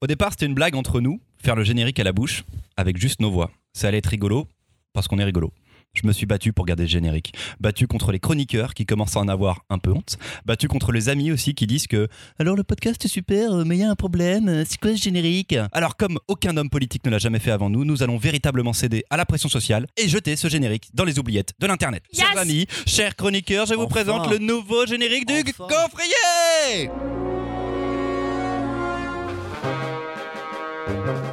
Au départ, c'était une blague entre nous, faire le générique à la bouche, avec juste nos voix. Ça allait être rigolo, parce qu'on est rigolo. Je me suis battu pour garder le générique. Battu contre les chroniqueurs qui commencent à en avoir un peu honte. Battu contre les amis aussi qui disent que alors le podcast est super, euh, mais il y a un problème. euh, C'est quoi ce générique? Alors comme aucun homme politique ne l'a jamais fait avant nous, nous allons véritablement céder à la pression sociale et jeter ce générique dans les oubliettes de l'internet. Yes Chers amis, chers chroniqueurs, je vous Enfin. présente le nouveau générique du Enfin. Música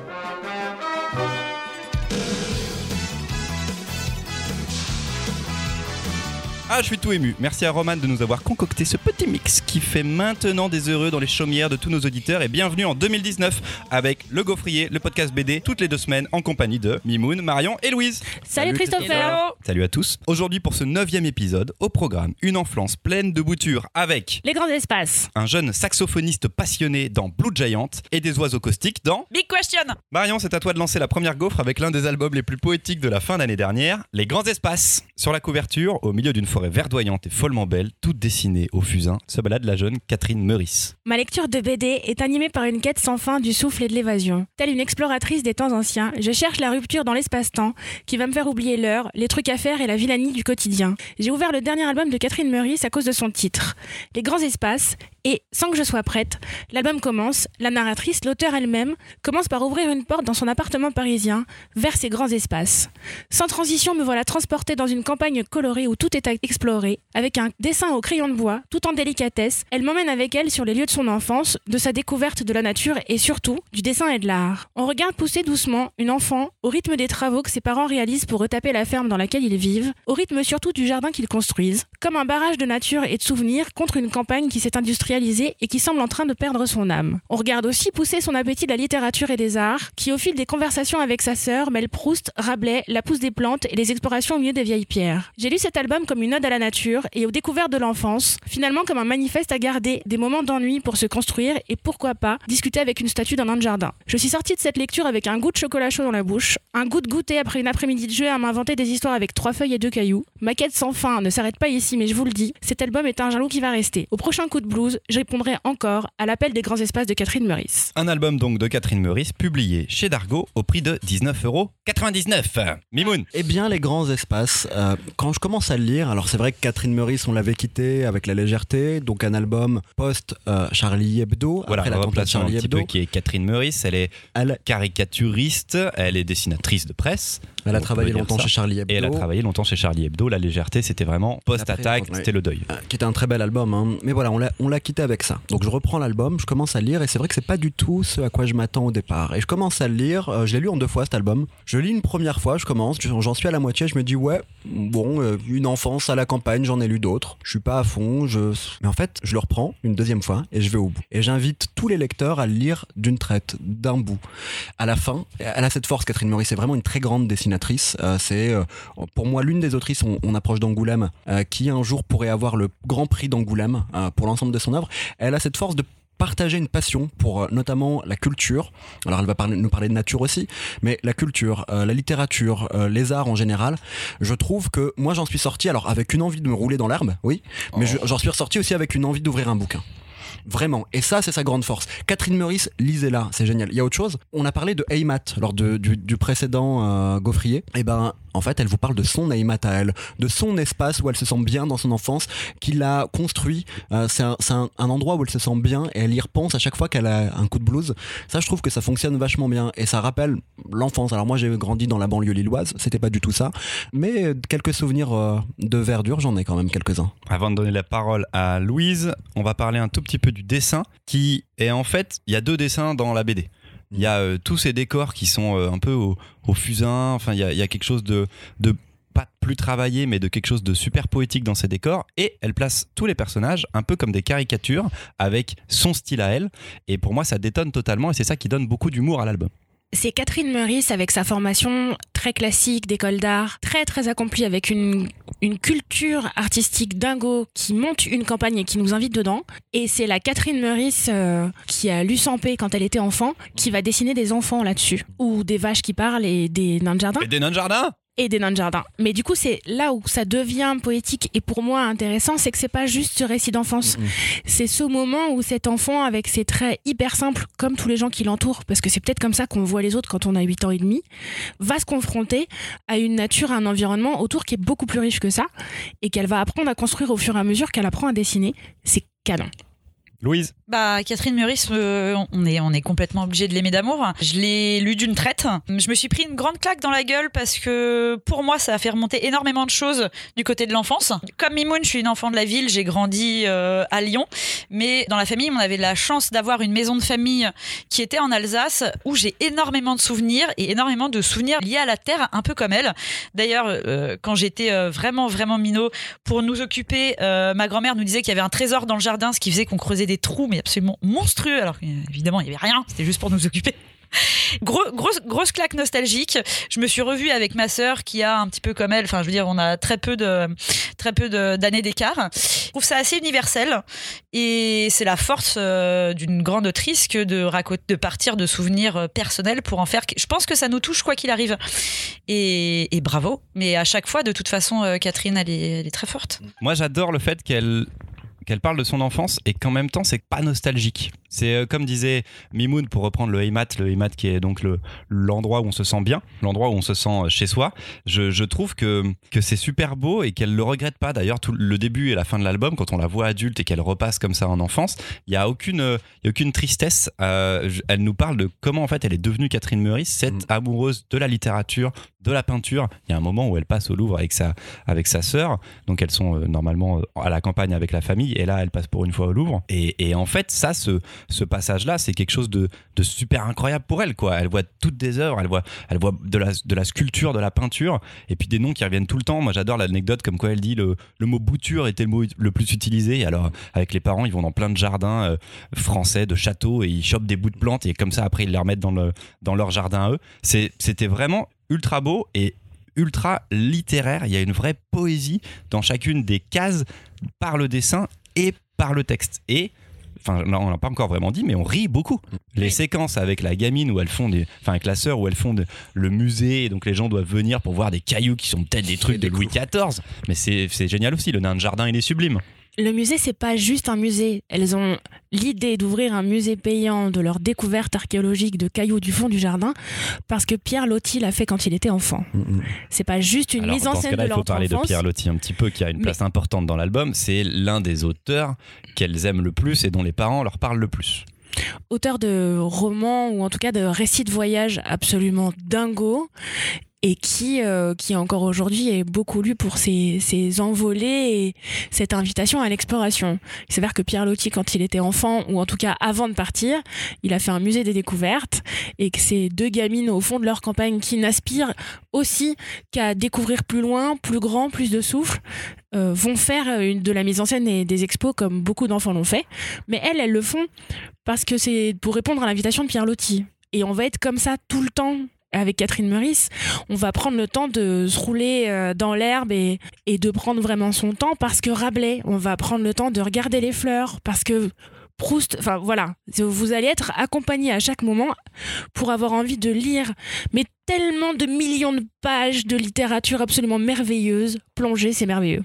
Ah, je suis tout ému. Merci à Roman de nous avoir concocté ce petit mix qui fait maintenant des heureux dans les chaumières de tous nos auditeurs. Et bienvenue en 2019 avec Le Gaufrier, le podcast BD, toutes les deux semaines en compagnie de Mimoun, Marion et Louise. Salut, Salut, Christopher Salut à tous. Aujourd'hui pour ce neuvième épisode, au programme, une enfance pleine de boutures avec Les grands espaces. un jeune saxophoniste passionné dans Blue Giant et des oiseaux caustiques dans... Big question Marion, c'est à toi de lancer la première gaufre avec l'un des albums les plus poétiques de la fin d'année dernière, Les Grands Espaces. Sur la couverture, au milieu d'une forêt verdoyante et follement belle, toute dessinée au fusain, se balade la jeune Catherine Meurice. Ma lecture de BD est animée par une quête sans fin du souffle et de l'évasion. Telle une exploratrice des temps anciens, je cherche la rupture dans l'espace-temps qui va me faire oublier l'heure, les trucs à faire et la vilanie du quotidien. J'ai ouvert le dernier album de Catherine Meurice à cause de son titre, Les grands espaces, et sans que je sois prête, l'album commence, la narratrice, l'auteur elle-même, commence par ouvrir une porte dans son appartement parisien vers ces grands espaces. Sans transition, me voilà transportée dans une campagne colorée où tout est à explorer, avec un dessin au crayon de bois, tout en délicatesse. Elle m'emmène avec elle sur les lieux de son enfance, de sa découverte de la nature et surtout du dessin et de l'art. On regarde pousser doucement une enfant au rythme des travaux que ses parents réalisent pour retaper la ferme dans laquelle ils vivent, au rythme surtout du jardin qu'ils construisent, comme un barrage de nature et de souvenirs contre une campagne qui s'est industrialisée et qui semble en train de perdre son âme. On regarde aussi pousser son appétit de la littérature et des arts, qui au fil des conversations avec sa sœur mêle Proust, Rabelais, la pousse des plantes et les explorations au milieu des vieilles pierres. J'ai lu cet album comme une ode à la nature et aux découvertes de l'enfance, finalement comme un manifeste à garder des moments d'ennui pour se construire et pourquoi pas discuter avec une statue d'un nain de jardin. Je suis sortie de cette lecture avec un goût de chocolat chaud dans la bouche, un goût de goûter après une après-midi de jeu à m'inventer des histoires avec trois feuilles et deux cailloux. Ma quête sans fin ne s'arrête pas ici, mais je vous le dis, cet album est un jalon qui va rester. Au prochain coup de blues, je répondrai encore à l'appel des grands espaces de Catherine Meurice. Un album donc de Catherine Meurice, publié chez Dargo au prix de 19,99€. Mimoun Eh bien, les grands espaces, euh, quand je commence à le lire, alors c'est vrai que Catherine Meurice, on l'avait quitté avec La Légèreté, donc un album post-Charlie Hebdo, Voilà, après la tempête replaçons un Charlie petit Hebdo. peu qui est Catherine Meurice. Elle est Elle, caricaturiste, elle est dessinatrice de presse. elle a On travaillé longtemps ça. chez Charlie Hebdo. Et elle a travaillé longtemps chez Charlie Hebdo. La légèreté, c'était vraiment post-attaque, c'était le deuil. Euh, qui était un très bel album. hein. Mais voilà, on l'a, on avec ça. Donc je reprends l'album, je commence à lire et c'est vrai que c'est pas du tout ce à quoi je m'attends au départ. Et je commence à le lire, euh, je l'ai lu en deux fois cet album. Je lis une première fois, je commence, j'en suis à la moitié, je me dis ouais, bon, euh, une enfance à la campagne, j'en ai lu d'autres. Je suis pas à fond, je... mais en fait, je le reprends une deuxième fois et je vais au bout. Et j'invite tous les lecteurs à le lire d'une traite, d'un bout. À la fin, elle a cette force, Catherine Meurice, c'est vraiment une très grande dessinatrice. Euh, c'est euh, pour moi l'une des autrices, on, approche d'Angoulême, qui un jour pourrait avoir le grand prix d'Angoulême pour l'ensemble de son œuvre. Elle a cette force de partager une passion pour euh, notamment la culture. Alors elle va parler- nous parler de nature aussi, mais la culture, euh, la littérature, euh, les arts en général. Je trouve que moi j'en suis sorti alors avec une envie de me rouler dans l'herbe, oui, mais je- j'en suis ressorti aussi avec une envie d'ouvrir un bouquin. Vraiment. Et ça, c'est sa grande force. Catherine Meurice, lisez-la, c'est génial. Il y a autre chose? On a parlé de Aymat lors de- du, précédent euh, Gaufrier. Et ben, en fait, elle vous parle de son Aymat à elle, de son espace où elle se sent bien dans son enfance, qu'il a construit. Euh, c'est un, un- un endroit où elle se sent bien et elle y repense à chaque fois qu'elle a un coup de blues. Ça, je trouve que ça fonctionne vachement bien et ça rappelle l'enfance. Alors moi, j'ai grandi dans la banlieue lilloise, c'était pas du tout ça, mais quelques souvenirs euh, de verdure, j'en ai quand même quelques-uns. Avant de donner la parole à Louise, on va parler un tout petit peu du dessin, qui est en fait, il y a deux dessins dans la BD. Il y a euh, tous ces décors qui sont euh, un peu au, au fusain, enfin il y a, quelque chose de, de pas plus travaillé, mais de quelque chose de super poétique dans ces décors. Et elle place tous les personnages un peu comme des caricatures, avec son style à elle. Et pour moi, ça détonne totalement, et c'est ça qui donne beaucoup d'humour à l'album. C'est Catherine Meurice avec sa formation très classique d'école d'art, très très accomplie avec une, culture artistique dingo qui monte une campagne et qui nous invite dedans. Et c'est la Catherine Meurice euh, qui a lu paix quand elle était enfant qui va dessiner des enfants là-dessus. Ou des vaches qui parlent et des nains de jardin. Et des nains de jardin? Et des nains de jardin. Mais du coup, c'est là où ça devient poétique et pour moi intéressant, c'est que c'est pas juste ce récit d'enfance. C'est ce moment où cet enfant, avec ses traits hyper simples, comme tous les gens qui l'entourent, parce que c'est peut-être comme ça qu'on voit les autres quand on a 8 ans et demi, va se confronter à une nature, à un environnement autour qui est beaucoup plus riche que ça et qu'elle va apprendre à construire au fur et à mesure qu'elle apprend à dessiner. C'est canon. Louise Bah, Catherine Meurice, euh, on, est, on est complètement obligé de l'aimer d'amour. Je l'ai lu d'une traite. Je me suis pris une grande claque dans la gueule parce que pour moi, ça a fait remonter énormément de choses du côté de l'enfance. Comme Mimoun, je suis une enfant de la ville, j'ai grandi euh, à Lyon. Mais dans la famille, on avait la chance d'avoir une maison de famille qui était en Alsace où j'ai énormément de souvenirs et énormément de souvenirs liés à la terre, un peu comme elle. D'ailleurs, euh, quand j'étais vraiment, vraiment minot, pour nous occuper, ma grand-mère nous disait qu'il y avait un trésor dans le jardin, ce qui faisait qu'on creusait des trous, mais absolument monstrueux. Alors évidemment, il y avait rien, c'était juste pour nous occuper. Gros, grosse, grosse claque nostalgique. Je me suis revue avec ma sœur qui a un petit peu comme elle. Enfin, je veux dire, on a très peu de, très peu d'années d'écart. Je trouve ça assez universel et c'est la force euh, d'une grande autrice que de de partir de souvenirs euh, personnels pour en faire. Je pense que ça nous touche quoi qu'il arrive. Et, bravo. Mais à chaque fois, de toute façon, euh, Catherine, elle est très forte. Moi, j'adore le fait qu'elle qu'elle parle de son enfance et qu'en même temps, c'est pas nostalgique. C'est euh, comme disait Mimoun pour reprendre le Heimat, le Heimat qui est donc le l'endroit où on se sent bien, l'endroit où on se sent euh, chez soi. Je, je trouve que que c'est super beau et qu'elle le regrette pas. D'ailleurs, tout le début et la fin de l'album, quand on la voit adulte et qu'elle repasse comme ça en enfance, il y a aucune euh, y a aucune tristesse. Euh, elle nous parle de comment en fait elle est devenue Catherine Meurice, cette Mm. amoureuse de la littérature, de la peinture. Il y a un moment où elle passe au Louvre avec sa avec sa sœur. Donc elles sont euh, normalement euh, à la campagne avec la famille et là elle passe pour une fois au Louvre. Et, en fait ça, ce, passage-là, c'est quelque chose de, super incroyable pour elle. Quoi. Elle voit toutes des œuvres, elle voit, elle voit de, la, de la sculpture, de la peinture et puis des noms qui reviennent tout le temps. Moi j'adore l'anecdote comme quoi elle dit le, le mot bouture était le mot le plus utilisé. Alors avec les parents, ils vont dans plein de jardins euh, français, de châteaux et ils chopent des bouts de plantes et comme ça après ils les remettent dans, le, dans leur jardin à eux. C'était vraiment ultra beau et ultra littéraire. Il y a une vraie poésie dans chacune des cases par le dessin et par le texte. Et enfin, là, on l'a pas encore vraiment dit, mais on rit beaucoup. Les Oui. séquences avec la gamine où elles font des, enfin avec la sœur où elles font de- le musée, et donc les gens doivent venir pour voir des cailloux qui sont peut-être des trucs de Louis XIV. Mais c'est c'est génial aussi. Le nain de jardin, il est sublime. Le musée, c'est pas juste un musée. Elles ont l'idée d'ouvrir un musée payant de leur découverte archéologique de cailloux du fond du jardin parce que Pierre Loti l'a fait quand il était enfant. Mhm. C'est pas juste une Alors, mise en scène de il leur faut parler de enfance. Pierre Loti un petit peu, qui a une Mais- place importante dans l'album. C'est l'un des auteurs qu'elles aiment le plus et dont les parents leur parlent le plus. auteur de romans ou en tout cas de récits de voyage absolument dingo et qui, euh, qui encore aujourd'hui est beaucoup lu pour ses, ses envolées et cette invitation à l'exploration. Il s'avère que Pierre Loti, quand il était enfant, ou en tout cas avant de partir, il a fait un musée des découvertes et que ces deux gamines au fond de leur campagne qui n'aspirent aussi qu'à découvrir plus loin, plus grand, plus de souffle, euh, vont faire une, de la mise en scène et des expos comme beaucoup d'enfants l'ont fait. Mais elles, elles le font parce que c'est pour répondre à l'invitation de Pierre Loti. Et on va être comme ça tout le temps avec Catherine Meurice. On va prendre le temps de se rouler euh, dans l'herbe et, de prendre vraiment son temps parce que Rabelais, on va prendre le temps de regarder les fleurs parce que Proust, enfin voilà, vous allez être accompagné à chaque moment pour avoir envie de lire, mais tellement de millions de pages de littérature absolument merveilleuse. Plonger, c'est merveilleux.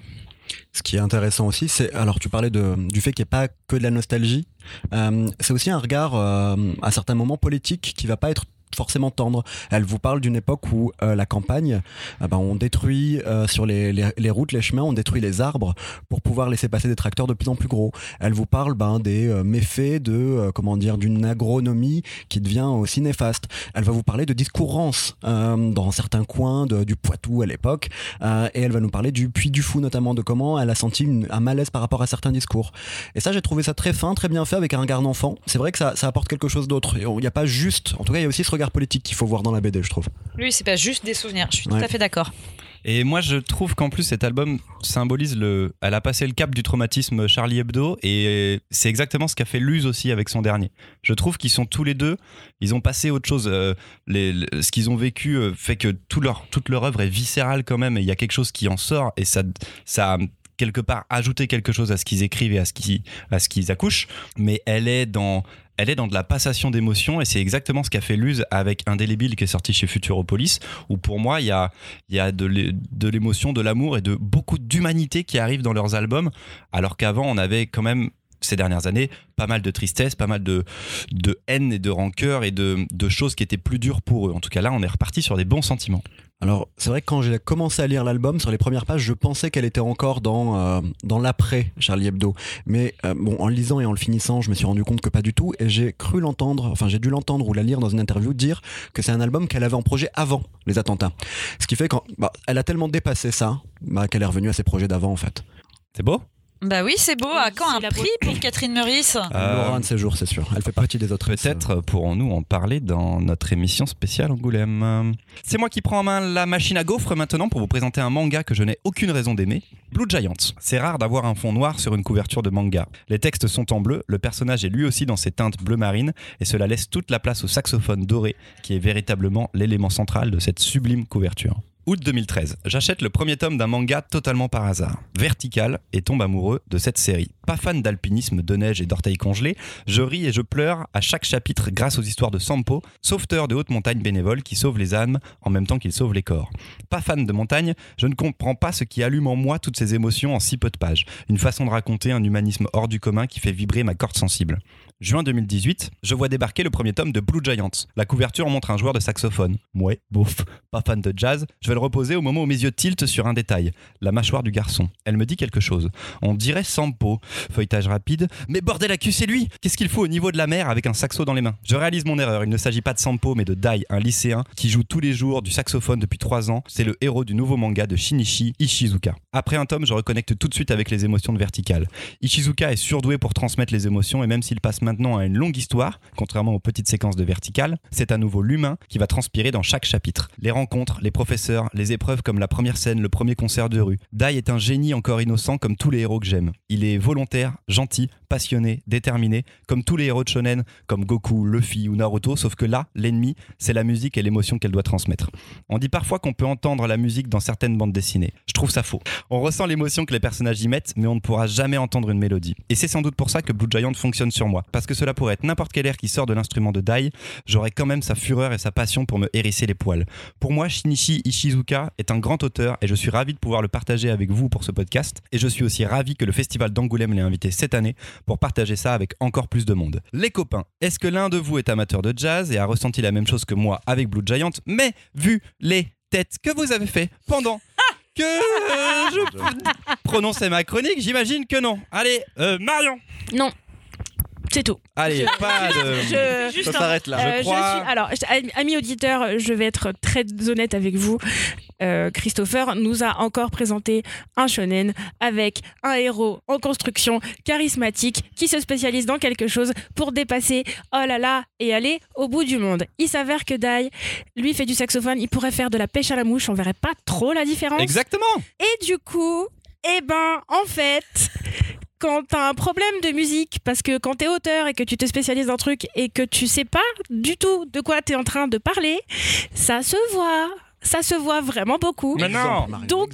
Ce qui est intéressant aussi, c'est alors tu parlais du fait qu'il n'y ait pas que de la nostalgie. Euh, c'est aussi un regard euh, à certains moments politique qui va pas être forcément tendre. Elle vous parle d'une époque où euh, la campagne, ah ben, on détruit euh, sur les, les, routes, les chemins, on détruit les arbres pour pouvoir laisser passer des tracteurs de plus en plus gros. Elle vous parle ben, des euh, méfaits de comment dire d'une agronomie qui devient aussi néfaste. Elle va vous parler de discourance dans certains coins de- du Poitou à l'époque, et elle va nous parler du Puy du Fou notamment, de comment elle a senti un malaise par rapport à certains discours. Et ça, j'ai trouvé ça très fin, très bien fait avec un regard d'enfant. C'est vrai que ça, ça apporte quelque chose d'autre. Il n'y a pas juste, en tout cas, il y a aussi ce regard politique qu'il faut voir dans la BD, je trouve. Lui, c'est pas juste des souvenirs. Je suis Ouais. tout à fait d'accord. Et moi, je trouve qu'en plus, cet album symbolise le. Elle a passé le cap du traumatisme Charlie Hebdo, et c'est exactement ce qu'a fait Luz aussi avec son dernier. Je trouve qu'ils sont tous les deux, ils ont passé autre chose. Euh, les- le- ce qu'ils ont vécu euh, fait que tout leur, toute leur œuvre est viscérale quand même, et il y a quelque chose qui en sort, et ça, ça a quelque part ajouté quelque chose à ce qu'ils écrivent et à ce qu'ils, à ce qu'ils accouchent. Mais elle est dans elle est dans de la passation d'émotions et c'est exactement ce qu'a fait Luz avec Indélébile qui est sorti chez Futuropolis où pour moi il y a, y a de l'é- de l'émotion, de l'amour et de beaucoup d'humanité qui arrive dans leurs albums alors qu'avant on avait quand même ces dernières années pas mal de tristesse, pas mal de, de haine et de rancœur et de, de choses qui étaient plus dures pour eux. En tout cas là on est reparti sur des bons sentiments. Alors, c'est vrai que quand j'ai commencé à lire l'album, sur les premières pages, je pensais qu'elle était encore dans, euh, l'après Charlie Hebdo. Mais euh, bon, en le lisant et en le finissant, je me suis rendu compte que pas du tout. Et j'ai cru l'entendre, enfin, j'ai dû l'entendre ou la lire dans une interview dire que c'est un album qu'elle avait en projet avant les attentats. Ce qui fait qu'elle bah, a tellement dépassé ça bah, qu'elle est revenue à ses projets d'avant, en fait. C'est beau? Bah oui, c'est beau. À quand un prix pour Catherine Meurice Euh, Elle aura un de ces jours, c'est sûr. Elle fait partie des autres. Peut-être pourrons-nous en parler dans notre émission spéciale Angoulême. C'est moi qui prends en main la machine à gaufres maintenant pour vous présenter un manga que je n'ai aucune raison d'aimer, Blue Giant. C'est rare d'avoir un fond noir sur une couverture de manga. Les textes sont en bleu, le personnage est lui aussi dans ses teintes bleu marine et cela laisse toute la place au saxophone doré qui est véritablement l'élément central de cette sublime couverture. Août 2013, j'achète le premier tome d'un manga totalement par hasard, Vertical, et tombe amoureux de cette série. Pas fan d'alpinisme, de neige et d'orteils congelés, je ris et je pleure à chaque chapitre grâce aux histoires de Sampo, sauveteur de haute montagne bénévole qui sauve les âmes en même temps qu'il sauve les corps. Pas fan de montagne, je ne comprends pas ce qui allume en moi toutes ces émotions en si peu de pages. Une façon de raconter un humanisme hors du commun qui fait vibrer ma corde sensible. Juin 2018, je vois débarquer le premier tome de Blue Giant. La couverture montre un joueur de saxophone. Ouais, bof, pas fan de jazz. Je vais reposer au moment où mes yeux tiltent sur un détail. La mâchoire du garçon. Elle me dit quelque chose. On dirait Sampo. Feuilletage rapide. Mais bordel à cul, c'est lui Qu'est-ce qu'il faut au niveau de la mer avec un saxo dans les mains? Je réalise mon erreur. Il ne s'agit pas de Sampo, mais de Dai, un lycéen qui joue tous les jours du saxophone depuis 3 ans. C'est le héros du nouveau manga de Shinichi Ishizuka. Après un tome, je reconnecte tout de suite avec les émotions de Vertical. Ishizuka est surdoué pour transmettre les émotions et même s'il passe maintenant à une longue histoire, contrairement aux petites séquences de Vertical, c'est à nouveau l'humain qui va transpirer dans chaque chapitre. Les rencontres, les professeurs, les épreuves comme la première scène, le premier concert de rue. Dai est un génie encore innocent comme tous les héros que j'aime. Il est volontaire, gentil, passionné, déterminé, comme tous les héros de shonen, comme Goku, Luffy ou Naruto, sauf que là, l'ennemi, c'est la musique et l'émotion qu'elle doit transmettre. On dit parfois qu'on peut entendre la musique dans certaines bandes dessinées. Je trouve ça faux. On ressent l'émotion que les personnages y mettent, mais on ne pourra jamais entendre une mélodie. Et c'est sans doute pour ça que Blue Giant fonctionne sur moi. Parce que cela pourrait être n'importe quel air qui sort de l'instrument de Dai, j'aurais quand même sa fureur et sa passion pour me hérisser les poils. Pour moi, Shinichi Ishizuka est un grand auteur et je suis ravi de pouvoir le partager avec vous pour ce podcast. Et je suis aussi ravi que le festival d'Angoulême l'ait invité cette année pour partager ça avec encore plus de monde. Les copains, est-ce que l'un de vous est amateur de jazz et a ressenti la même chose que moi avec Blue Giant, mais vu les têtes que vous avez fait pendant que je prononçais ma chronique, j'imagine que non. Allez, euh, Marion Non. C'est tout. Allez, pas de... Je, Juste Ça s'arrête là. Euh, je crois- suis- alors, amis auditeurs, je vais être très honnête avec vous. Euh, Christopher nous a encore présenté un shonen avec un héros en construction charismatique qui se spécialise dans quelque chose pour dépasser oh là là et aller au bout du monde. Il s'avère que Dai, lui, fait du saxophone, il pourrait faire de la pêche à la mouche, on verrait pas trop la différence. Exactement Et du coup, eh ben, en fait, quand t'as un problème de musique, parce que quand t'es auteur et que tu te spécialises dans un truc et que tu sais pas du tout de quoi t'es en train de parler, ça se voit. Ça se voit vraiment beaucoup. Mais non. Donc,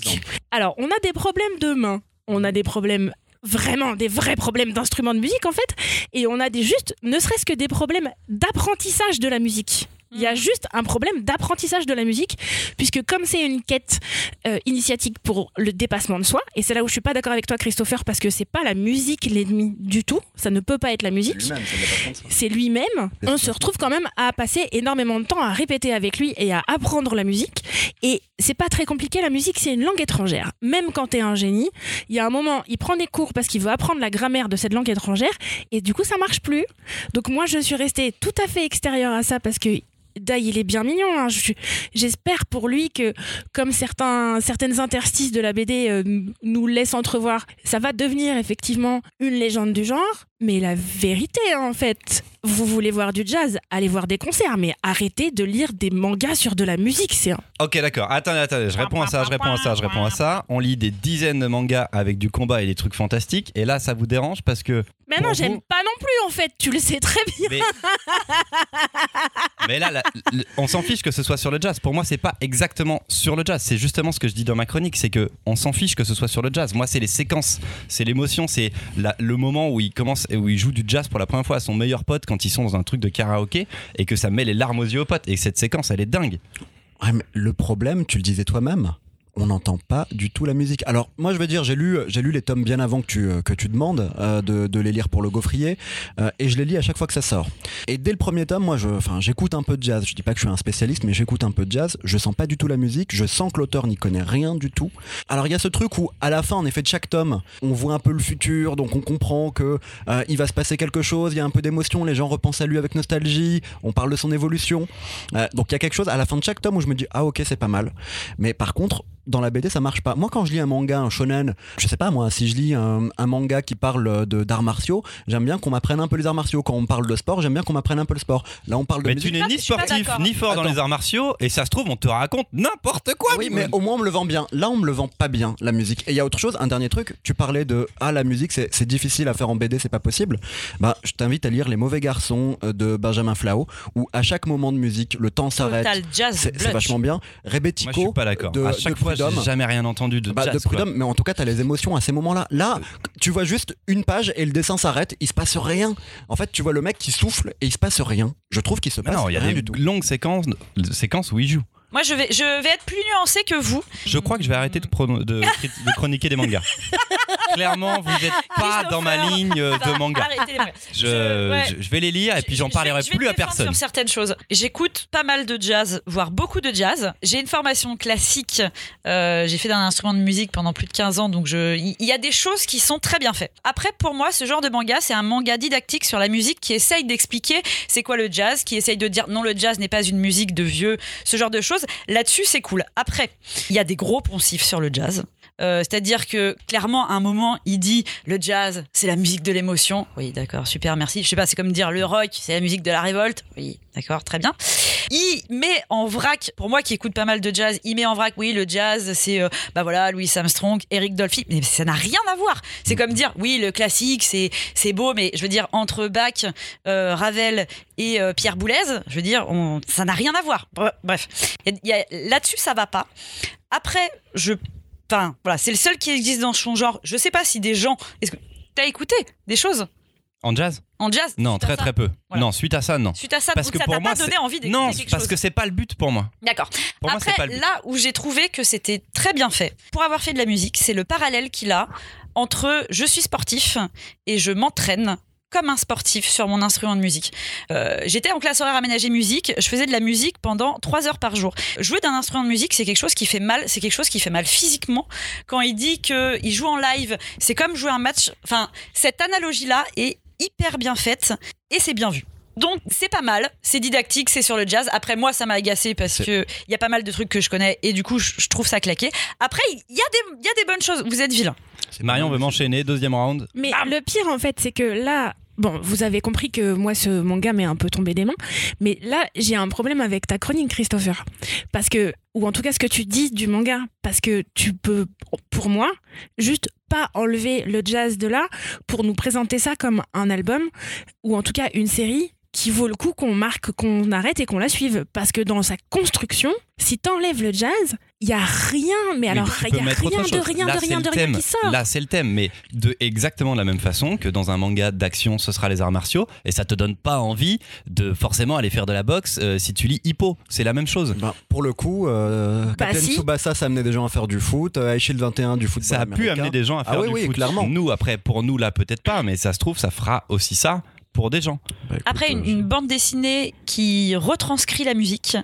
alors, on a des problèmes de main. On a des problèmes vraiment des vrais problèmes d'instruments de musique en fait et on a des juste ne serait-ce que des problèmes d'apprentissage de la musique il y a juste un problème d'apprentissage de la musique puisque comme c'est une quête euh, initiatique pour le dépassement de soi et c'est là où je suis pas d'accord avec toi Christopher parce que c'est pas la musique l'ennemi du tout ça ne peut pas être la musique c'est lui-même, on se retrouve quand même à passer énormément de temps à répéter avec lui et à apprendre la musique. Et c'est pas très compliqué, la musique c'est une langue étrangère. Même quand t'es un génie, il y a un moment, il prend des cours parce qu'il veut apprendre la grammaire de cette langue étrangère et du coup ça marche plus. Donc moi je suis restée tout à fait extérieure à ça parce que Dai, il est bien mignon. hein. J'espère pour lui que, comme certains, certaines interstices de la BD euh, nous laissent entrevoir, ça va devenir effectivement une légende du genre. Mais la vérité, hein, en fait, vous voulez voir du jazz, allez voir des concerts, mais arrêtez de lire des mangas sur de la musique. C'est un- Ok, d'accord. Attendez, attendez. Je réponds à ça, je réponds à ça, je réponds à ça. On lit des dizaines de mangas avec du combat et des trucs fantastiques. Et là, ça vous dérange parce que. Mais non, vous- j'aime pas non plus, en fait. Tu le sais très bien. Mais, Mais là, on s'en fiche que ce soit sur le jazz. Pour moi, c'est pas exactement sur le jazz. C'est justement ce que je dis dans ma chronique, c'est que on s'en fiche que ce soit sur le jazz. Moi, c'est les séquences, c'est l'émotion, c'est la- le moment où il commence, où il joue du jazz pour la première fois à son meilleur pote quand ils sont dans un truc de karaoké et que ça met les larmes aux yeux aux potes. Et cette séquence, elle est dingue. Ouais, mais le problème, tu le disais toi-même, on n'entend pas du tout la musique. Alors moi je veux dire, j'ai lu, j'ai lu les tomes bien avant que tu, euh, demandes euh, de, les lire pour le gaufrier, euh, et je les lis à chaque fois que ça sort. Et dès le premier tome, moi j'écoute un peu de jazz. Je dis pas que je suis un spécialiste, mais j'écoute un peu de jazz. Je sens pas du tout la musique, je sens que l'auteur n'y connaît rien du tout. Alors il y a ce truc où à la fin, en effet, de chaque tome, on voit un peu le futur, donc on comprend que il va se passer quelque chose. Il y a un peu d'émotion, les gens repensent à lui avec nostalgie. On parle de son évolution. Donc il y a quelque chose à la fin de chaque tome où je me dis ah ok c'est pas mal. Mais par contre dans la BD ça marche pas. Moi quand je lis un manga, un shonen, je sais pas moi, si je lis un, un manga qui parle de d'arts martiaux, j'aime bien qu'on m'apprenne un peu les arts martiaux. Quand on parle de sport, j'aime bien qu'on m'apprenne un peu le sport. Là on parle de Mais musique. tu n'es pas- ni sportif ni fort dans les arts martiaux et ça se trouve on te raconte n'importe quoi. Oui, mais au moins on me le vend bien. Là, on me le vend pas bien, la musique. Et il y a autre chose, un dernier truc. Tu parlais de ah la musique, c'est difficile à faire en BD, c'est pas possible. Bah, je t'invite à lire Les Mauvais Garçons euh, de Benjamin Flao, où à chaque moment de musique, le temps s'arrête. C'est vachement bien. Moi, je suis pas d'accord. À chaque fois, Prud'homme. jamais rien entendu de Bah, jazz. de. Prud'homme, mais en tout cas, t'as les émotions à ces moments-là. Là, tu vois juste une page et le dessin s'arrête, il se passe rien. En fait, tu vois le mec qui souffle et il se passe rien. Je trouve qu'il se passe non, il y a rien des du tout. longues séquences, séquences où il joue. Moi, je vais, je vais être plus nuancé que vous. Je crois que je vais arrêter de, prono- de, de chroniquer des mangas. Clairement, vous n'êtes pas dans ma ligne euh, de manga. Arrêtez les mangas. Je, Je- ouais. je- je vais les lire et puis j'en Je- je parlerai vais- je vais plus te à défendre personne. Sur certaines choses. J'écoute pas mal de jazz, voire beaucoup de jazz. J'ai une formation classique. euh, j'ai fait d'un instrument de musique pendant plus de 15 ans, donc je, il y, y a des choses qui sont très bien faites. Après, pour moi, ce genre de manga, c'est un manga didactique sur la musique qui essaye d'expliquer c'est quoi le jazz, qui essaye de dire non, le jazz n'est pas une musique de vieux, ce genre de choses. Là-dessus, c'est cool. Après, il y a des gros poncifs sur le jazz. Euh, C'est-à-dire que clairement, à un moment, il dit le jazz, c'est la musique de l'émotion. Oui, d'accord, super, merci. Je sais pas, c'est comme dire le rock, c'est la musique de la révolte. Oui, d'accord, très bien. Il met en vrac, pour moi qui écoute pas mal de jazz, il met en vrac, oui, le jazz, c'est euh, bah voilà, Louis Armstrong, Eric Dolphy, mais ça n'a rien à voir. C'est comme dire, oui, le classique, c'est c'est beau, mais je veux dire entre Bach, euh, Ravel et Pierre Boulez, je veux dire, ça n'a rien à voir. Bre- Bref, là-dessus, ça va pas. Après, je Enfin, voilà, c'est le seul qui existe dans son genre. Je sais pas si des gens. Est-ce que t'as écouté des choses? En jazz? En jazz Non, très très peu. Voilà. Non, suite à ça, non. Suite à ça, Parce donc que ça pour t'a moi, pas donné c'est- envie d'écouter Non, quelque parce chose. que c'est pas le but pour moi. D'accord. Pour moi, Après, c'est pas le but. là où j'ai trouvé que c'était très bien fait, pour avoir fait de la musique, c'est le parallèle qu'il a entre je suis sportif et je m'entraîne comme un sportif sur mon instrument de musique. Euh, J'étais en classe horaire aménagée musique, je faisais de la musique pendant trois heures par jour. Jouer d'un instrument de musique, c'est quelque chose qui fait mal, c'est quelque chose qui fait mal physiquement. Quand il dit qu'il joue en live, c'est comme jouer un match. Enfin, cette analogie-là est hyper bien faite et c'est bien vu. Donc c'est pas mal, c'est didactique, c'est sur le jazz. Après moi ça m'a agacé parce que il y a pas mal de trucs que je connais et du coup je, je trouve ça claqué. Après il y, a des- il y a des bonnes choses, vous êtes vilain. Marion veut m'enchaîner, deuxième round. Mais Bam le pire, en fait, c'est que là, bon, vous avez compris que moi, ce manga m'est un peu tombé des mains. Mais là, j'ai un problème avec ta chronique, Christopher. Parce que, ou en tout cas, ce que tu dis du manga. Parce que tu peux, pour moi, juste pas enlever le jazz de là pour nous présenter ça comme un album ou en tout cas une série qui vaut le coup qu'on marque, qu'on arrête et qu'on la suive. Parce que dans sa construction, si t'enlèves le jazz, il y a rien, mais alors il y a rien de rien, Là, de rien, de rien qui sort. Là, c'est le thème, mais de exactement de la même façon que dans un manga d'action, ce sera les arts martiaux, et ça te donne pas envie de forcément aller faire de la boxe euh, si tu lis Hippo. C'est la même chose. Ben, pour le coup, euh, Bah, Captain si. Tsubasa, ça amenait des gens à faire du foot. Euh, High Shield 21, du football Ça a pu amener des gens à Ah faire oui, du oui, foot. clairement. Nous, après, pour nous, là, peut-être pas, mais ça se trouve, ça fera aussi ça pour des gens. Bah, écoute, Après une, euh, une bande dessinée qui retranscrit la musique,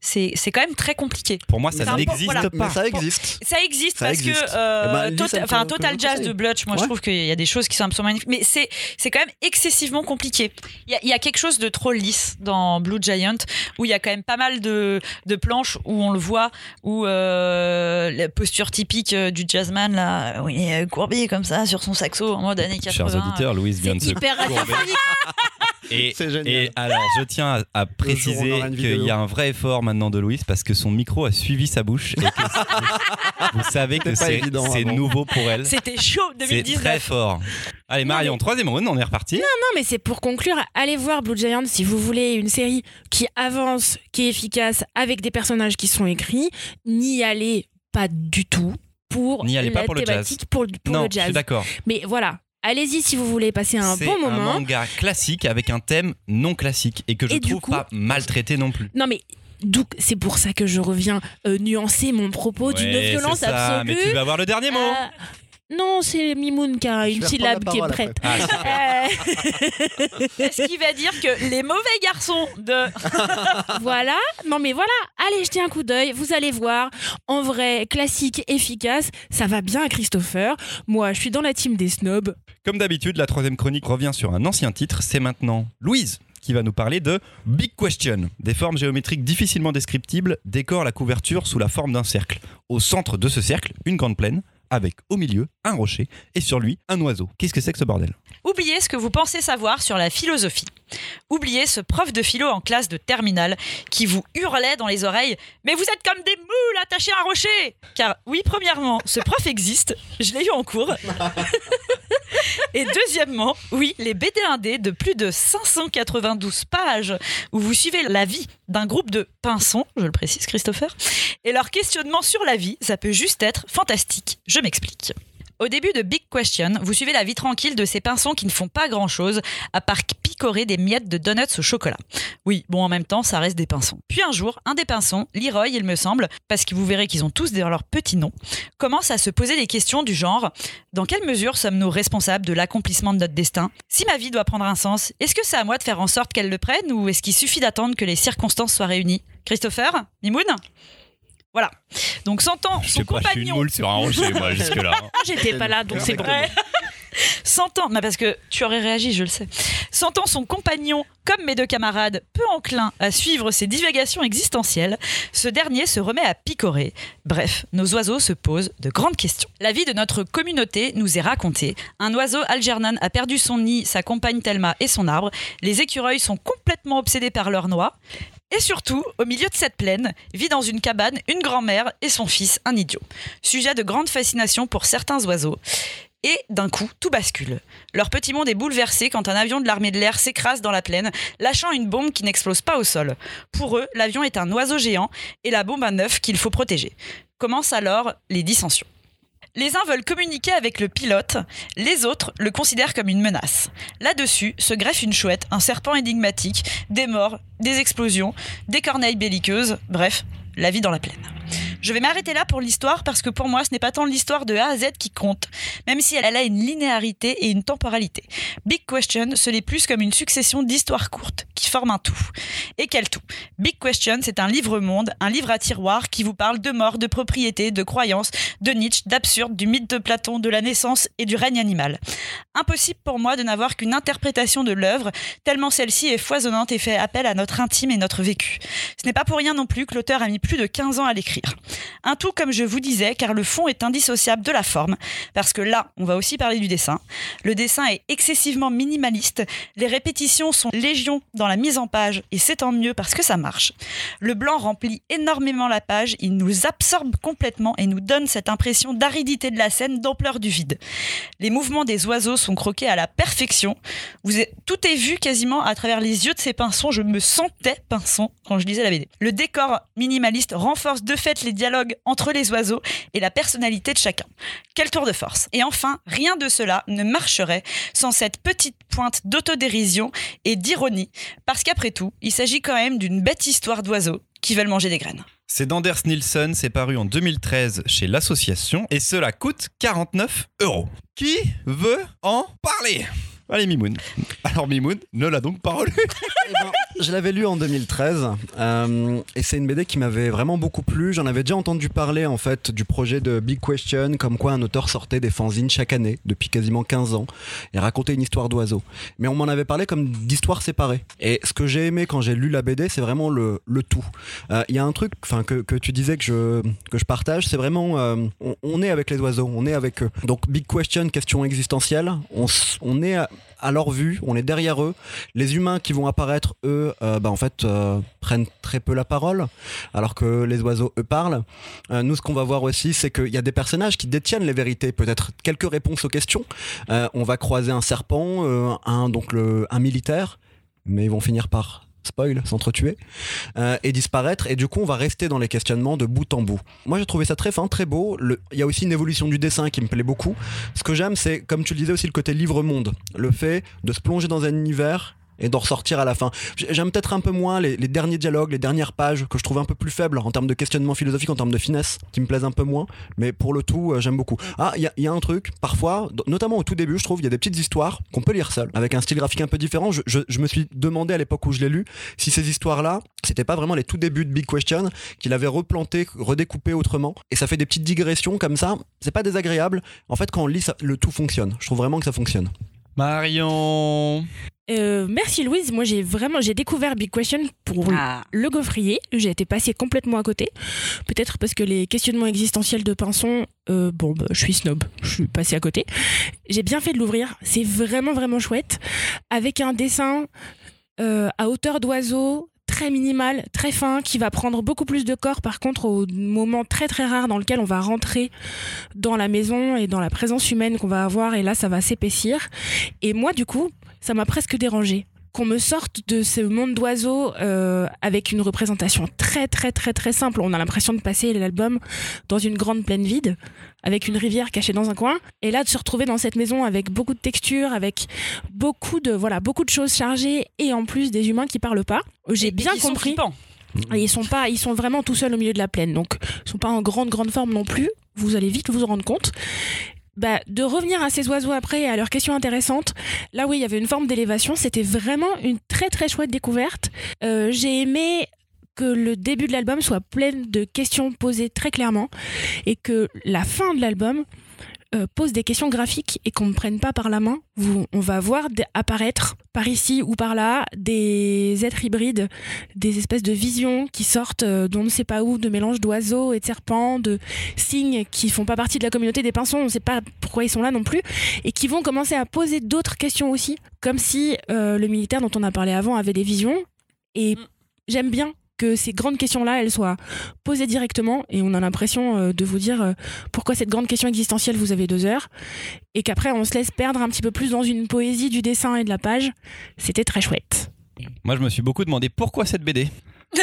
c'est c'est quand même très compliqué. Pour moi, ça n'existe voilà. Mais pas. ça existe. Ça existe Ça parce existe. que euh, Eh ben, enfin Total que je Jazz de Blutch, moi je Ouais. trouve qu'il y a des choses qui sont absolument magnifiques, mais c'est c'est quand même excessivement compliqué. Il y a, y a quelque chose de trop lisse dans Blue Giant où il y a quand même pas mal de, de planches où on le voit où euh, la posture typique euh, du jazzman là, où il est courbé comme ça sur son saxo en mode années 80. Chers auditeurs, Louise vient de se hyper radiophonique. Et, C'est génial. et alors, je tiens à, préciser qu'il y a un vrai effort maintenant de Louise parce que son micro a suivi sa bouche. Et que vous, savez que C'est c'est c'est nouveau pour elle. C'était chaud C'est 2019. très fort. Allez, Marion, mais- troisième round, on est reparti. Non, mais c'est pour conclure, allez voir Blue Giant si vous voulez une série qui avance, qui est efficace, avec des personnages qui sont écrits. N'y allez pas du tout pour N'y allez la pas pour le thématique, pour, pour non, le je suis jazz. d'accord. Mais voilà, allez-y si vous voulez passer un C'est bon un moment. manga classique avec un thème non classique et que je Et trouve coup- pas maltraité non plus. Non mais d'où- c'est pour ça que je reviens euh, nuancer mon propos d'une violence c'est ça, absolue. Mais tu vas avoir le dernier mot. Euh, non, c'est Mimoun qui a une syllabe qui est prête. Ah, Euh, Est-ce qu'il va dire que les mauvais garçons de. voilà, non mais voilà, allez jeter un coup d'œil, vous allez voir, en vrai, classique, efficace, ça va bien à Christopher. Moi, je suis dans la team des snobs. Comme d'habitude, la troisième chronique revient sur un ancien titre. C'est maintenant Louise qui va nous parler de Big Question. Des formes géométriques difficilement descriptibles décorent la couverture sous la forme d'un cercle. Au centre de ce cercle, une grande plaine, avec au milieu un rocher et sur lui un oiseau. Qu'est-ce que c'est que ce bordel? Oubliez ce que vous pensez savoir sur la philosophie. Oubliez ce prof de philo en classe de terminale qui vous hurlait dans les oreilles Mais vous êtes comme des moules attachés à un rocher Car oui, premièrement, ce prof existe, je l'ai eu en cours. Et deuxièmement, oui, les BD1D de plus de 592 pages où vous suivez la vie d'un groupe de pinsons, je le précise Christopher, et leur questionnement sur la vie, ça peut juste être fantastique. Je m'explique. Au début de Big Question, vous suivez la vie tranquille de ces pinsons qui ne font pas grand-chose à part picorer des miettes de donuts au chocolat. Oui, bon, en même temps, ça reste des pinsons. Puis un jour, un des pinsons, Leroy, il me semble, parce que vous verrez qu'ils ont tous leur petit nom, commence à se poser des questions du genre Dans quelle mesure sommes-nous responsables de l'accomplissement de notre destin? Si ma vie doit prendre un sens, est-ce que c'est à moi de faire en sorte qu'elle le prenne ou est-ce qu'il suffit d'attendre que les circonstances soient réunies? Christopher Mimoun? Voilà. Donc sentant son compagnon sur un rocher, moi, jusque-là. Ah, J'étais pas là, donc c'est bon. Sentant, mais parce que tu aurais réagi, je le sais. Sentant son compagnon, comme mes deux camarades, peu enclin à suivre ses divagations existentielles, ce dernier se remet à picorer. Bref, nos oiseaux se posent de grandes questions. La vie de notre communauté nous est racontée. Un oiseau Algernon a perdu son nid, sa compagne Thelma et son arbre. Les écureuils sont complètement obsédés par leur noix. Et surtout, au milieu de cette plaine, vit dans une cabane une grand-mère et son fils, un idiot. Sujet de grande fascination pour certains oiseaux. Et d'un coup, tout bascule. Leur petit monde est bouleversé quand un avion de l'armée de l'air s'écrase dans la plaine, lâchant une bombe qui n'explose pas au sol. Pour eux, l'avion est un oiseau géant et la bombe un œuf qu'il faut protéger. Commencent alors les dissensions. Les uns veulent communiquer avec le pilote, les autres le considèrent comme une menace. Là-dessus se greffe une chouette, un serpent énigmatique, des morts, des explosions, des corneilles belliqueuses, bref, la vie dans la plaine. Je vais m'arrêter là pour l'histoire parce que pour moi, ce n'est pas tant l'histoire de A à Z qui compte, même si elle a une linéarité et une temporalité. Big Question se l'est plus comme une succession d'histoires courtes qui forment un tout. Et quel tout? Big Question, c'est un livre-monde, un livre à tiroir qui vous parle de mort, de propriété, de croyances, de Nietzsche, d'absurde, du mythe de Platon, de la naissance et du règne animal. Impossible pour moi de n'avoir qu'une interprétation de l'œuvre, tellement celle-ci est foisonnante et fait appel à notre intime et notre vécu. Ce n'est pas pour rien non plus que l'auteur a mis plus de 15 ans à l'écrire. Un tout comme je vous disais, car le fond est indissociable de la forme, parce que là, on va aussi parler du dessin. Le dessin est excessivement minimaliste, les répétitions sont légion dans la mise en page, et c'est tant mieux parce que ça marche. Le blanc remplit énormément la page, il nous absorbe complètement et nous donne cette impression d'aridité de la scène, d'ampleur du vide. Les mouvements des oiseaux sont croqués à la perfection. Tout est vu quasiment à travers les yeux de ces pinsons. Je me sentais pinson quand je lisais la BD. Le décor minimaliste renforce de fait les dialogues entre les oiseaux et la personnalité de chacun. Quel tour de force. Et enfin, rien de cela ne marcherait sans cette petite pointe d'autodérision et d'ironie, parce qu'après tout, il s'agit quand même d'une bête histoire d'oiseaux qui veulent manger des graines. C'est d'Anders Nielsen, c'est paru en 2013 chez l'association et cela coûte 49 euros. Qui veut en parler? Allez Mimoun. Alors Mimoun ne l'a donc pas relu. Eh ben, je l'avais lu en 2013 euh, et c'est une BD qui m'avait vraiment beaucoup plu. J'en avais déjà entendu parler en fait du projet de Big Question, comme quoi un auteur sortait des fanzines chaque année depuis quasiment 15 ans et racontait une histoire d'oiseau. Mais on m'en avait parlé comme d'histoires séparées. Et ce que j'ai aimé quand j'ai lu la BD, c'est vraiment le, le tout. Euh, Il y a un truc, enfin que, que tu disais que je que je partage, c'est vraiment euh, on, on est avec les oiseaux, on est avec eux. Donc Big Question, question existentielle, on, est à- à leur vue, on est derrière eux. Les humains qui vont apparaître, eux, euh, bah, en fait, euh, prennent très peu la parole, alors que les oiseaux, eux, parlent. Euh, nous, ce qu'on va voir aussi, c'est qu'il y a des personnages qui détiennent les vérités, peut-être quelques réponses aux questions. On va croiser un serpent, un, donc un militaire, mais ils vont finir par spoil, s'entretuer, euh, et disparaître. Et du coup, on va rester dans les questionnements de bout en bout. Moi, j'ai trouvé ça très fin, très beau. Il y a aussi une évolution du dessin qui me plaît beaucoup. Ce que j'aime, c'est, comme tu le disais aussi, le côté livre-monde. Le fait de se plonger dans un univers et d'en ressortir à la fin. J'aime peut-être un peu moins les, derniers dialogues, les dernières pages que je trouve un peu plus faibles en termes de questionnement philosophique, en termes de finesse, qui me plaisent un peu moins. Mais pour le tout, euh, j'aime beaucoup. Ah, il y, a- un truc, parfois, notamment au tout début, je trouve, il y a des petites histoires qu'on peut lire seul, avec un style graphique un peu différent. Je, me suis demandé à l'époque où je l'ai lu si ces histoires-là, c'était pas vraiment les tout débuts de Big Question, qu'il avait replanté, redécoupé autrement. Et ça fait des petites digressions comme ça. C'est pas désagréable. En fait, quand on lit, le tout fonctionne. Je trouve vraiment que ça fonctionne. Marion. Euh, merci Louise. Moi, j'ai vraiment j'ai découvert Big Question pour Ah. le gaufrier. J'ai été passée complètement à côté. Peut-être parce que les questionnements existentiels de Pinson, euh, bon, bah, je suis snob. Je suis passée à côté. J'ai bien fait de l'ouvrir. C'est vraiment, vraiment chouette. Avec un dessin euh, à hauteur d'oiseau, très minimal, très fin, qui va prendre beaucoup plus de corps. Par contre, au moment très, très rare dans lequel on va rentrer dans la maison et dans la présence humaine qu'on va avoir. Et là, ça va s'épaissir. Et moi, du coup, ça m'a presque dérangé qu'on me sorte de ce monde d'oiseaux euh, avec une représentation très très très très simple. On a l'impression de passer l'album dans une grande plaine vide, avec une rivière cachée dans un coin, et là de se retrouver dans cette maison avec beaucoup de textures, avec beaucoup de voilà beaucoup de choses chargées, et en plus des humains qui parlent pas. J'ai bien compris. Et ils sont pas, ils sont vraiment tout seuls au milieu de la plaine, donc ils sont pas en grande grande forme non plus. Vous allez vite vous en rendre compte. Bah, de revenir à ces oiseaux après et à leurs questions intéressantes, là oui, il y avait une forme d'élévation. C'était vraiment une très très chouette découverte. Euh, J'ai aimé que le début de l'album soit plein de questions posées très clairement et que la fin de l'album euh, pose des questions graphiques et qu'on ne prenne pas par la main. Vous, on va voir apparaître par ici ou par là des êtres hybrides, des espèces de visions qui sortent euh, d'on ne sait pas où, de mélanges d'oiseaux et de serpents, de signes qui font pas partie de la communauté des pinsons, on ne sait pas pourquoi ils sont là non plus, et qui vont commencer à poser d'autres questions aussi, comme si euh, le militaire dont on a parlé avant avait des visions. Et Mm. j'aime bien que ces grandes questions-là, elles soient posées directement, et on a l'impression euh, de vous dire euh, pourquoi cette grande question existentielle, vous avez deux heures, et qu'après on se laisse perdre un petit peu plus dans une poésie du dessin et de la page. C'était très chouette. Moi, je me suis beaucoup demandé pourquoi cette BD.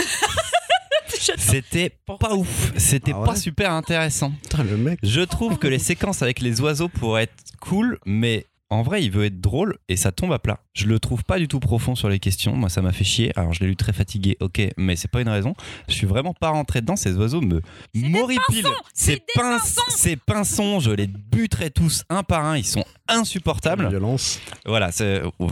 C'était pas ouf. C'était Ah ouais pas super intéressant. Putain, le mec. Je trouve que les séquences avec les oiseaux pourraient être cool, mais en vrai, il veut être drôle et ça tombe à plat. Je le trouve pas du tout profond sur les questions. Moi, ça m'a fait chier. Alors, je l'ai lu très fatigué, ok, mais c'est pas une raison. Je suis vraiment pas rentré dedans. Ces oiseaux me m'horripilent. C'est Ces pinces, pinsons ces pinsons, je les buterai tous un par un. Ils sont insupportables. Violence. Voilà, c'est. oh,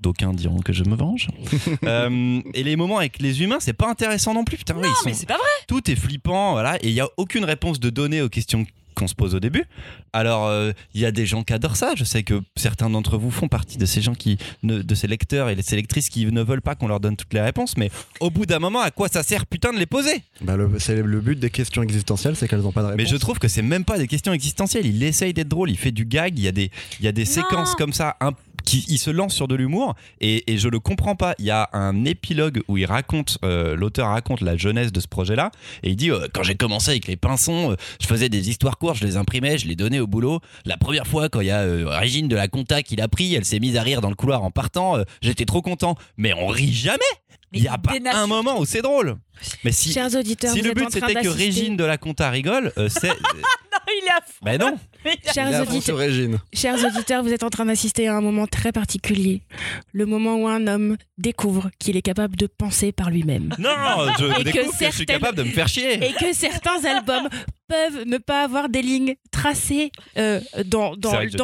D'aucuns diront que je me venge. Euh, et les moments avec les humains, c'est pas intéressant non plus. Putain, Non, ils mais sont- c'est pas vrai. tout est flippant, voilà, et il y a aucune réponse de données aux questions qu'on se pose au début. Alors, euh, il y a des gens qui adorent ça. Je sais que certains d'entre vous font partie de ces gens qui, ne- de ces lecteurs et de ces lectrices qui ne veulent pas qu'on leur donne toutes les réponses. Mais au bout d'un moment, à quoi ça sert, putain, de les poser? Bah, le, c'est le but des questions existentielles, c'est qu'elles n'ont pas de réponse. Mais je trouve que c'est même pas des questions existentielles. Il essaye d'être drôle, il fait du gag. Il y a des, il y a des Non. séquences comme ça. un- qui, il se lance sur de l'humour et, et je le comprends pas. Il y a un épilogue où il raconte, euh, l'auteur raconte la jeunesse de ce projet-là et il dit euh, quand j'ai commencé avec les pinsons, euh, je faisais des histoires courtes, je les imprimais, je les donnais au boulot. La première fois quand il y a euh, Régine de la Compta qui l'a pris, elle s'est mise à rire dans le couloir en partant. J'étais trop content, mais on rit jamais. Mais Il y a pas un moment où c'est drôle. Mais si, Chers auditeurs, si le but c'était que Régine de la Compta rigole, c'est. Il est à fond. ben non. Chers Il a auditeurs. Chers vous êtes en train d'assister à un moment très particulier. Le moment où un homme découvre qu'il est capable de penser par lui-même. Non, je Et que découvre que je suis capable de me faire chier. Et que certains albums peuvent ne pas avoir des lignes tracées euh, dans,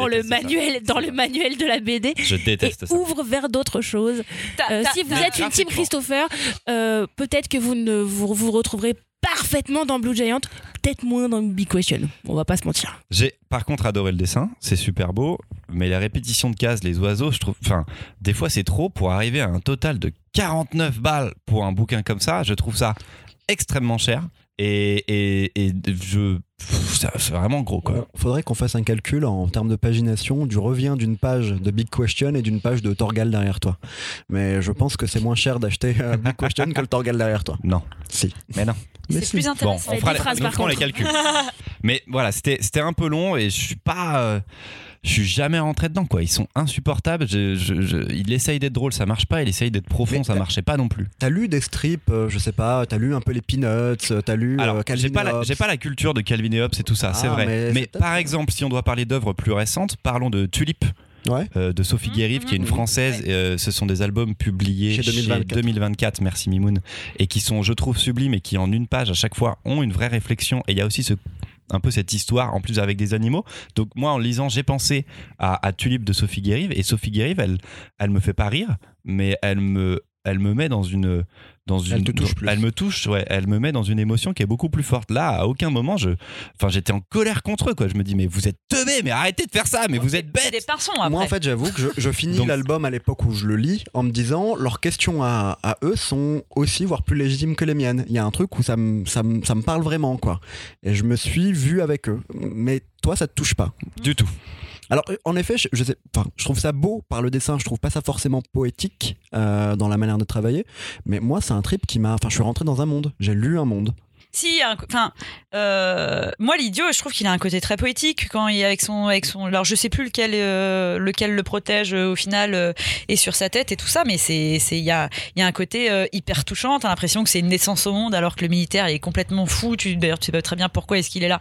le ça. manuel, dans le manuel de la BD. Je Et déteste ça. ouvre vers d'autres choses. Euh, si vous êtes une team. Christopher, euh, peut-être que vous ne vous, vous retrouverez parfaitement dans Blue Giant, peut-être moins dans Big Question. On va pas se mentir. J'ai par contre adoré le dessin, c'est super beau, mais la répétition de cases, les oiseaux, je trouve. Enfin, des fois c'est trop pour arriver à un total de 49 balles pour un bouquin comme ça. Je trouve ça extrêmement cher. Et, et, et je. C'est vraiment gros, quoi. Il faudrait qu'on fasse un calcul en termes de pagination du revient d'une page de Big Question et d'une page de Torgal derrière toi. Mais je pense que c'est moins cher d'acheter euh, Big Question que le Torgal derrière toi. Non, Si. mais non. C'est si. plus Bon, intéressant. on fait fera, les, phrases, par les calculs. Mais voilà, c'était c'était un peu long et je suis pas. euh, je suis jamais rentré dedans, quoi. Ils sont insupportables. Je, je- je- il essaye d'être drôle, ça marche pas. Il essaye d'être profond, Mais ça marchait pas non plus. T'as lu des strips, euh, je sais pas, t'as lu un peu les Peanuts, euh, t'as lu Alors, euh, Calvin j'ai pas, et la, j'ai pas la culture de Calvin et Hobbes et tout ça, c'est Ah, vrai. mais par exemple, si on doit parler d'œuvres plus récentes, parlons de Tulip Ouais. euh, de Sophie Mhm, Guérive, qui est une mhm. française. Euh, ce sont des albums publiés Chez chez 2024. 2024. merci Mimoun, et qui sont, je trouve, sublimes et qui en une page à chaque fois ont une vraie réflexion. Et il y a aussi ce un peu cette histoire en plus avec des animaux. Donc moi en lisant j'ai pensé à, à Tulip de Sophie Guérive et Sophie Guérive elle elle me fait pas rire mais elle me elle me met dans une dans une Elle te touche dans- plus. elle me touche ouais elle me met dans une émotion qui est beaucoup plus forte là à aucun moment je enfin j'étais en colère contre eux quoi je me dis mais vous êtes teubés mais arrêtez de faire ça mais vous êtes C'est des bêtes pinsons après. Moi, en fait, j'avoue que je, je finis Donc- l'album à l'époque où je le lis en me disant leurs questions à, à eux sont aussi, voire plus légitimes que les miennes. Il y a un truc où ça me, ça me, ça me parle vraiment, quoi. Et je me suis vu avec eux. Mais toi, ça te touche pas. du tout Alors, euh, en effet, je, trouve ça beau par le dessin, je trouve pas ça forcément poétique euh, dans la manière de travailler. Mais moi, c'est un trip qui m'a. Enfin, je suis rentré dans un monde. J'ai lu un monde. Si, un enfin, euh, moi l'idiot, je trouve qu'il a un côté très poétique quand il est avec son, avec son, alors je sais plus lequel, euh, lequel le protège euh, au final euh, est sur sa tête et tout ça, mais c'est, c'est, il y a, il y a un côté hyper touchant. T'as l'impression que c'est une naissance au monde alors que le militaire est complètement fou. Tu, d'ailleurs, tu sais pas très bien pourquoi est-ce qu'il est là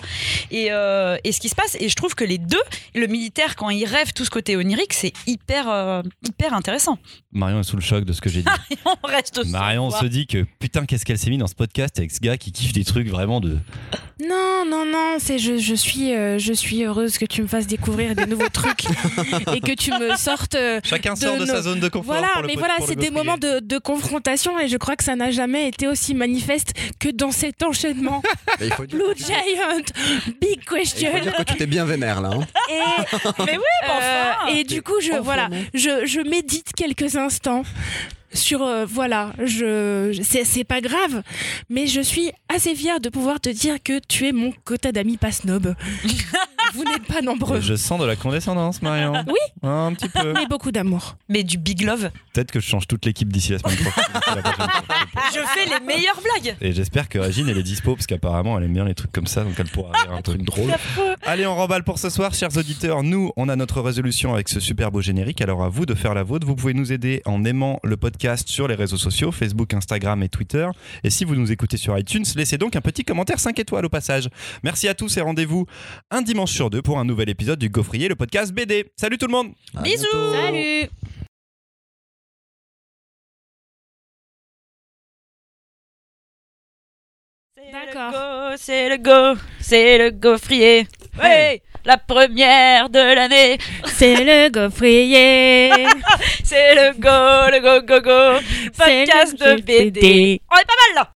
et, et ce qui se passe. Et je trouve que les deux, le militaire quand il rêve tout ce côté onirique, c'est hyper, hyper intéressant. Marion est sous le choc de ce que j'ai dit On reste. Marion se dit que putain qu'est-ce qu'elle s'est mis dans ce podcast avec ce gars qui kiffe des trucs vraiment de Non, non, non, c'est je, je suis euh, je suis heureuse que tu me fasses découvrir des nouveaux trucs et que tu me sortes. euh, chacun De sort de nos- sa zone de confort voilà, pour le mais voilà, pour le c'est des gaufrier. moments de, de confrontation et je crois que ça n'a jamais été aussi manifeste que dans cet enchaînement. Mais il faut dire, Blue Giant, Big il Question. faut dire que tu t'es bien vénère, là. hein. Et, Mais oui, mais euh, enfin. et du coup, je voilà, je, je médite quelques instants sur euh, voilà, je c'est c'est pas grave, mais je suis assez fière de pouvoir te dire que tu es mon quota d'amis pas snob. Vous n'êtes pas nombreux, Je sens de la condescendance, Marion. Oui. Un petit peu. mais beaucoup d'amour. mais du big love. Peut-être que je change toute l'équipe d'ici la semaine prochaine. Je fais les meilleures blagues. Et j'espère que Régine, elle est dispo, parce qu'apparemment, elle aime bien les trucs comme ça, donc elle pourra rire un truc drôle. Allez, on remballe pour ce soir, chers auditeurs. Nous, on a notre résolution avec ce super beau générique. Alors, à vous de faire la vôtre. Vous pouvez nous aider en aimant le podcast sur les réseaux sociaux, Facebook, Instagram et Twitter. Et si vous nous écoutez sur iTunes, laissez donc un petit commentaire 5 étoiles au passage. Merci à tous et rendez-vous un dimanche sur deux pour un nouvel épisode du Gaufrier, le podcast BD. Salut tout le monde À Bisous. bientôt. Salut. D'accord. C'est le go, c'est le gaufrier. Ouais, la première de l'année. C'est le gaufrier. C'est le go, le go, go, go. Podcast le de BD. BD. On est pas mal là.